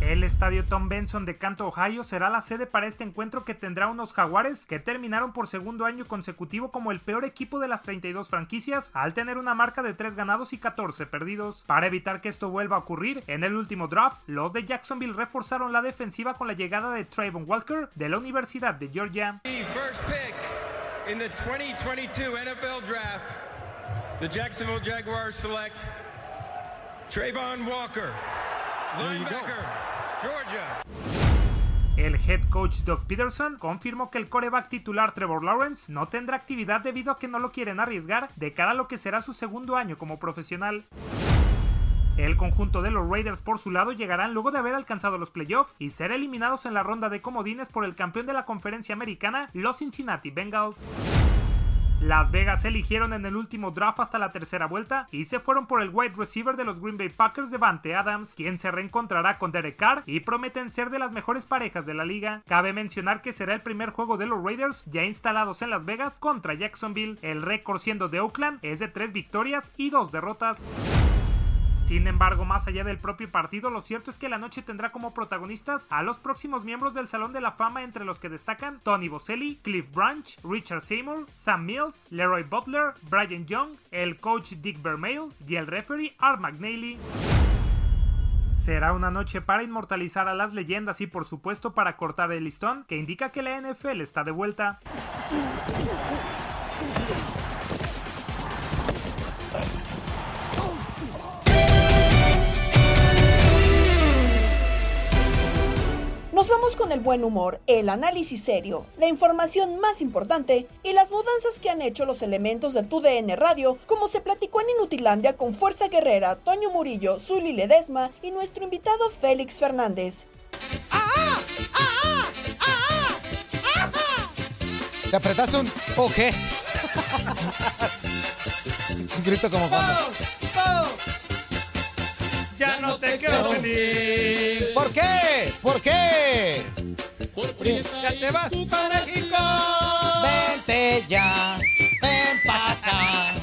[SPEAKER 17] El estadio Tom Benson de Canto, Ohio será la sede para este encuentro que tendrá unos jaguares que terminaron por segundo año consecutivo como el peor equipo de las 32 franquicias al tener una marca de 3 ganados y 14 perdidos. Para evitar que esto vuelva a ocurrir, en el último draft, los de Jacksonville reforzaron la defensiva con la llegada de Trayvon Walker de la Universidad de Georgia.
[SPEAKER 21] In the 2022 NFL Draft, the Jacksonville Jaguars select Trayvon Walker.
[SPEAKER 17] El head coach Doug Peterson confirmó que el coreback titular Trevor Lawrence no tendrá actividad debido a que no lo quieren arriesgar de cara a lo que será su segundo año como profesional. El conjunto de los Raiders por su lado llegarán luego de haber alcanzado los playoffs y ser eliminados en la ronda de comodines por el campeón de la conferencia americana, los Cincinnati Bengals. Las Vegas eligieron en el último draft hasta la tercera vuelta y se fueron por el wide receiver de los Green Bay Packers Devante Adams, quien se reencontrará con Derek Carr y prometen ser de las mejores parejas de la liga. Cabe mencionar que será el primer juego de los Raiders ya instalados en Las Vegas contra Jacksonville. El récord siendo de Oakland es de tres victorias y dos derrotas. Sin embargo, más allá del propio partido, lo cierto es que la noche tendrá como protagonistas a los próximos miembros del Salón de la Fama, entre los que destacan Tony Boselli, Cliff Branch, Richard Seymour, Sam Mills, Leroy Butler, Brian Young, el coach Dick Vermeil y el referee Art McNally. Será una noche para inmortalizar a las leyendas y por supuesto para cortar el listón que indica que la NFL está de vuelta.
[SPEAKER 5] Nos vamos con el buen humor, el análisis serio, la información más importante y las mudanzas que han hecho los elementos de tu DN Radio, como se platicó en Inutilandia con Fuerza Guerrera, Toño Murillo, Zuli Ledesma y nuestro invitado Félix Fernández.
[SPEAKER 22] ¿Te apretaste un OG? *laughs* Es grito como cuando.
[SPEAKER 17] Te quedo feliz.
[SPEAKER 22] ¿Por qué? ¿Por qué?
[SPEAKER 17] Ya te vas para México.
[SPEAKER 22] Vente ya, ven pa' acá.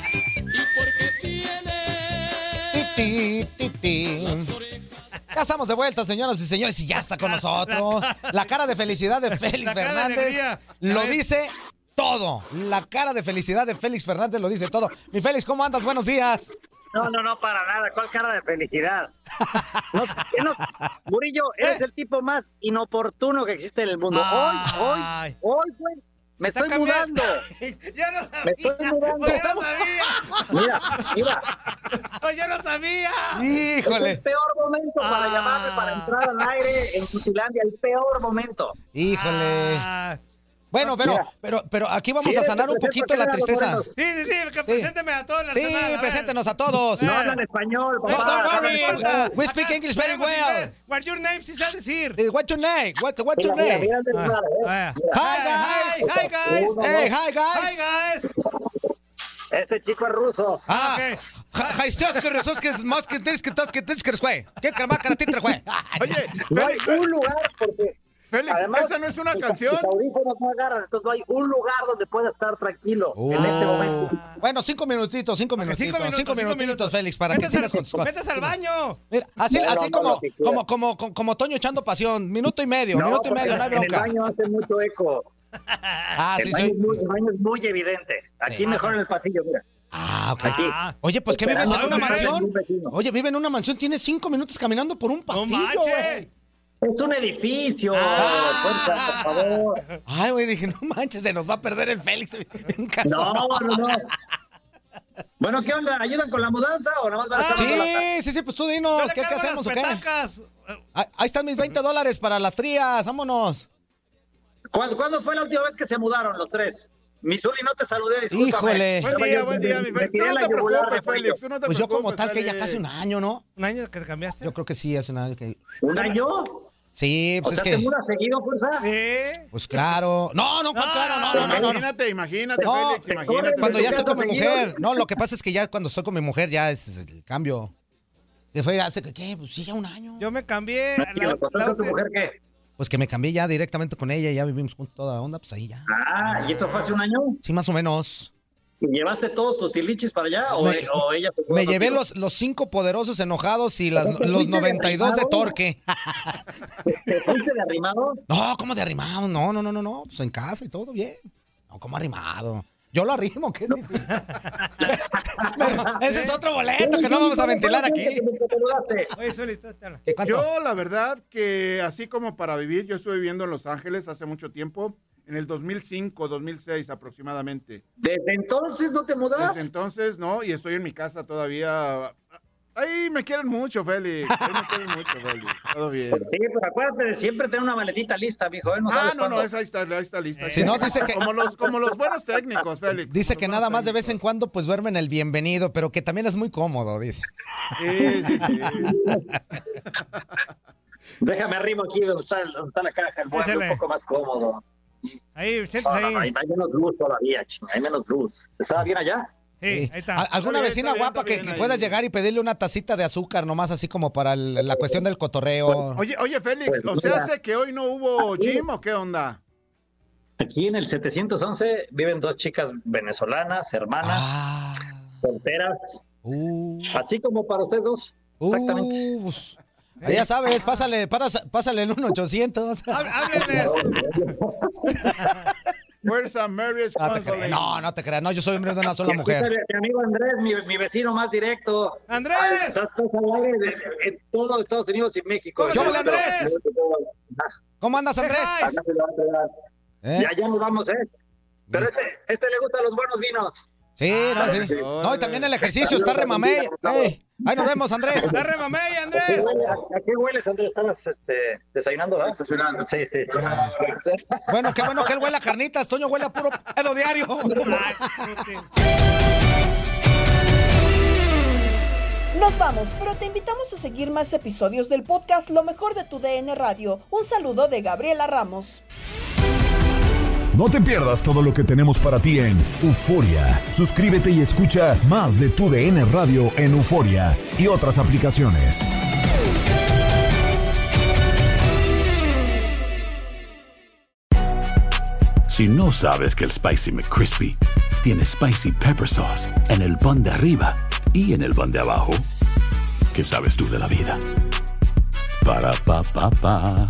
[SPEAKER 22] Ti, ti, ti, ti. Ya estamos de vuelta, señoras y señores, y ya está con nosotros. La cara de felicidad de *laughs* Félix Fernández lo dice todo. La cara de felicidad de Félix Fernández lo dice todo. Mi Félix, ¿cómo andas? Buenos días.
[SPEAKER 23] No, no, no, para nada. ¿Cuál cara de felicidad? No, ¿qué no? Murillo, eres
[SPEAKER 22] Eh.
[SPEAKER 23] el tipo más inoportuno que existe en el mundo. Hoy, hoy, hoy, güey, me estoy
[SPEAKER 17] cambiando.
[SPEAKER 23] mudando. *laughs*
[SPEAKER 17] Ya no sabía.
[SPEAKER 23] Me estoy mudando.
[SPEAKER 17] Ya no sabía.
[SPEAKER 23] Mira, mira.
[SPEAKER 17] Ya no sabía.
[SPEAKER 23] Es el peor momento para llamarme, para entrar al aire en Futilandia. El peor momento.
[SPEAKER 22] Híjole.
[SPEAKER 17] Ah.
[SPEAKER 22] Bueno, pero,
[SPEAKER 23] Mira.
[SPEAKER 22] pero, pero aquí vamos a
[SPEAKER 23] ¿Quieres
[SPEAKER 22] sanar un poquito la
[SPEAKER 23] a
[SPEAKER 22] tristeza.
[SPEAKER 17] Sí, sí, sí, que presénteme a todos los
[SPEAKER 22] Sí, preséntenos a todos.
[SPEAKER 23] No hablan español,
[SPEAKER 22] No,
[SPEAKER 23] papá.
[SPEAKER 22] don't
[SPEAKER 23] hablan
[SPEAKER 22] worry. We speak English very well.
[SPEAKER 17] What's your name? Sí sabe decir.
[SPEAKER 22] Eh, What's your name? What, what's your name?
[SPEAKER 23] mira, eh.
[SPEAKER 22] Hi, guys.
[SPEAKER 17] Hi, guys.
[SPEAKER 22] Hey, hi, guys.
[SPEAKER 17] Hi, guys.
[SPEAKER 23] Este chico es ruso.
[SPEAKER 22] Ah, hi, stios que resos que es más que tienes que tos que tienes que güey. ¿Qué carmaca titra, güey?
[SPEAKER 11] Oye,
[SPEAKER 23] No hay un lugar porque
[SPEAKER 11] Félix,
[SPEAKER 23] además
[SPEAKER 11] esa no es una canción.
[SPEAKER 23] tus audífonos no agarran, entonces no hay un lugar donde pueda estar tranquilo en este momento.
[SPEAKER 22] Bueno, cinco minutitos, cinco minutitos,
[SPEAKER 17] cinco
[SPEAKER 22] cinco,
[SPEAKER 17] minutos, cinco
[SPEAKER 22] minutitos,
[SPEAKER 17] minutos.
[SPEAKER 22] Félix, para que sigas con tus cosas.
[SPEAKER 17] Métase al baño.
[SPEAKER 22] Mira, así,
[SPEAKER 23] No,
[SPEAKER 22] así
[SPEAKER 23] no,
[SPEAKER 22] como, como, como, como, como Toño echando pasión. Minuto y medio, minuto y medio, no hay
[SPEAKER 23] en el
[SPEAKER 22] bronca.
[SPEAKER 23] baño hace mucho eco. *laughs*
[SPEAKER 22] Ah,
[SPEAKER 23] el,
[SPEAKER 22] sí,
[SPEAKER 23] baño es muy, el baño es muy evidente. Aquí
[SPEAKER 22] Sí.
[SPEAKER 23] mejor en el pasillo, mira.
[SPEAKER 22] Ah, ok.
[SPEAKER 23] Aquí.
[SPEAKER 22] Oye, pues que vives en una mansión. Oye, vive en una mansión, tiene cinco minutos caminando por un pasillo, güey.
[SPEAKER 23] Es un edificio.
[SPEAKER 22] Ah.
[SPEAKER 23] Fuerza, por favor.
[SPEAKER 22] Ay, güey, dije, no manches, se nos va a perder el Félix en casa.
[SPEAKER 23] No, no, no. Bueno, ¿qué onda? ¿Ayudan con la mudanza o nada más van a estar?
[SPEAKER 22] Sí, sí, sí, pues tú dinos, ¿qué, hacemos o qué?
[SPEAKER 17] petacas.
[SPEAKER 22] Ahí, están mis 20 dólares para las frías, vámonos.
[SPEAKER 23] ¿Cuándo, cuándo fue la última vez que se mudaron los tres? Misuli, no te saludé, discúlpame.
[SPEAKER 22] Híjole.
[SPEAKER 11] Buen día, buen día, mi
[SPEAKER 23] me
[SPEAKER 11] Félix.
[SPEAKER 23] tiré
[SPEAKER 11] Tú no
[SPEAKER 23] la
[SPEAKER 11] te preocupes. Félix. Tú no te
[SPEAKER 22] Pues yo como tal que ya casi un año, ¿no?
[SPEAKER 17] ¿Un año que te cambiaste?
[SPEAKER 22] Yo creo que sí, hace un año que...
[SPEAKER 23] ¿Un año?
[SPEAKER 22] Sí,
[SPEAKER 23] O
[SPEAKER 22] pues
[SPEAKER 23] sea,
[SPEAKER 22] es
[SPEAKER 23] ¿te
[SPEAKER 22] que...
[SPEAKER 23] mudas seguido, fuerza?
[SPEAKER 17] ¿Eh?
[SPEAKER 22] Pues claro. No, no, ¿cuál claro, no, no, no, no.
[SPEAKER 11] Imagínate, imagínate,
[SPEAKER 22] No,
[SPEAKER 11] Félix, imagínate.
[SPEAKER 22] Cuando ya
[SPEAKER 23] ¿Te
[SPEAKER 22] estoy con mi mujer. No, lo que pasa es que ya cuando estoy con mi mujer ya es el cambio. Que fue hace que, ¿qué? Pues sí, ya un año.
[SPEAKER 17] Yo me cambié.
[SPEAKER 23] ¿Y
[SPEAKER 17] la- la
[SPEAKER 23] tu mujer qué?
[SPEAKER 22] Pues que me cambié ya directamente con ella y ya vivimos juntos toda onda, pues ahí ya.
[SPEAKER 23] Ah, ¿y eso fue hace un año?
[SPEAKER 22] Sí, más o menos.
[SPEAKER 23] ¿Y llevaste todos tus tilichis para allá o,
[SPEAKER 22] Me-
[SPEAKER 23] o ella se
[SPEAKER 22] Me llevé los, los cinco poderosos enojados y las-
[SPEAKER 23] ¿Te fuiste
[SPEAKER 22] los
[SPEAKER 23] de
[SPEAKER 22] 92 de
[SPEAKER 23] arrimado?
[SPEAKER 22] torque.
[SPEAKER 23] ¿Te fuiste de arrimado? *laughs*
[SPEAKER 22] No, ¿cómo de arrimado? No, no, no, no, no. Pues en casa y todo bien. No, como arrimado. Yo lo arrimo, ¿qué? *laughs* Pero ese es otro boleto que no vamos a ventilar aquí.
[SPEAKER 17] Oye, Zuli, tú te habla.
[SPEAKER 22] ¿Qué, cuánto?
[SPEAKER 11] Yo, la verdad, que así como para vivir, yo estuve viviendo en Los Ángeles hace mucho tiempo, en el 2005, 2006 aproximadamente.
[SPEAKER 23] ¿Desde entonces no te mudas?
[SPEAKER 11] Desde entonces, no, y estoy en mi casa todavía. Ahí me quieren mucho, Félix. Ahí me quieren mucho, Félix. Todo bien.
[SPEAKER 23] Sí, pero acuérdate de siempre tener una maletita lista, mijo. ¿eh? No
[SPEAKER 11] Ah,
[SPEAKER 23] sabes
[SPEAKER 11] no, no,
[SPEAKER 23] cuándo.
[SPEAKER 11] esa ahí está, ahí está lista.
[SPEAKER 22] Si no, dice que-
[SPEAKER 11] Como los, como los buenos técnicos, Félix.
[SPEAKER 22] Dice que nada más de vez en cuando pues duermen el bienvenido, pero que también es muy cómodo, dice.
[SPEAKER 11] Sí, sí, sí.
[SPEAKER 23] Déjame arrimo aquí donde está, donde está la caja, el
[SPEAKER 17] Échale.
[SPEAKER 23] un poco más cómodo.
[SPEAKER 24] Ahí, siéntese
[SPEAKER 23] No, no,
[SPEAKER 24] ahí.
[SPEAKER 23] no, hay, menos luz todavía, ching, hay menos luz. ¿Estaba bien allá?
[SPEAKER 24] Sí, ahí está.
[SPEAKER 22] ¿Al- ¿Alguna
[SPEAKER 24] bien,
[SPEAKER 22] vecina
[SPEAKER 24] está bien,
[SPEAKER 22] guapa que, que puedas llegar y pedirle una tacita de azúcar nomás así como para el- la cuestión del cotorreo?
[SPEAKER 24] Oye, oye, Félix,
[SPEAKER 23] Pues,
[SPEAKER 24] ¿o hace que hoy no hubo
[SPEAKER 23] Aquí-
[SPEAKER 24] gym o qué onda?
[SPEAKER 23] Aquí en el 711 viven dos chicas venezolanas, hermanas,
[SPEAKER 22] Ah.
[SPEAKER 23] solteras,
[SPEAKER 22] Uh.
[SPEAKER 23] así como para ustedes dos. Exactamente.
[SPEAKER 22] Pues, ya sabes, pásale, pásale el 1-800. *laughs*
[SPEAKER 24] Háblenles. *laughs* Fuerza Marriage
[SPEAKER 22] No te no, no te creas. No, yo soy hombre de una sola mujer.
[SPEAKER 23] Mi amigo Andrés, mi, mi vecino más directo.
[SPEAKER 24] ¡Andrés!
[SPEAKER 23] Estás, estás al aire de- en todo Estados Unidos y México.
[SPEAKER 22] ¿Qué onda, Andrés? ¿Cómo andas, Andrés? ¿Eh?
[SPEAKER 23] Ya, ya nos vamos, ¿eh? Pero este, este le gustan los buenos vinos.
[SPEAKER 22] Sí, no, sí. No, y también el ejercicio está remamé. Ey, ahí nos vemos, Andrés.
[SPEAKER 24] ¡La remamé,
[SPEAKER 23] ¿A qué
[SPEAKER 24] Andrés!
[SPEAKER 23] huele- ¿A a qué hueles, Andrés? ¿Estabas este, desayunando, verdad? Desayunando. Sí, sí, sí.
[SPEAKER 22] Bueno, qué bueno que él huele a carnitas. Toño huele a puro pedo diario. *laughs*
[SPEAKER 5] Nos vamos, pero te invitamos a seguir más episodios del podcast Lo mejor de tu DN Radio. Un saludo de Gabriela Ramos.
[SPEAKER 4] No te pierdas todo lo que tenemos para ti en Euforia. Suscríbete y escucha más de tu DN Radio en Euforia y otras aplicaciones.
[SPEAKER 25] Si no sabes que el Spicy McCrispy tiene Spicy Pepper Sauce en el pan de arriba y en el pan de abajo, ¿qué sabes tú de la vida? Para, pa, pa, pa.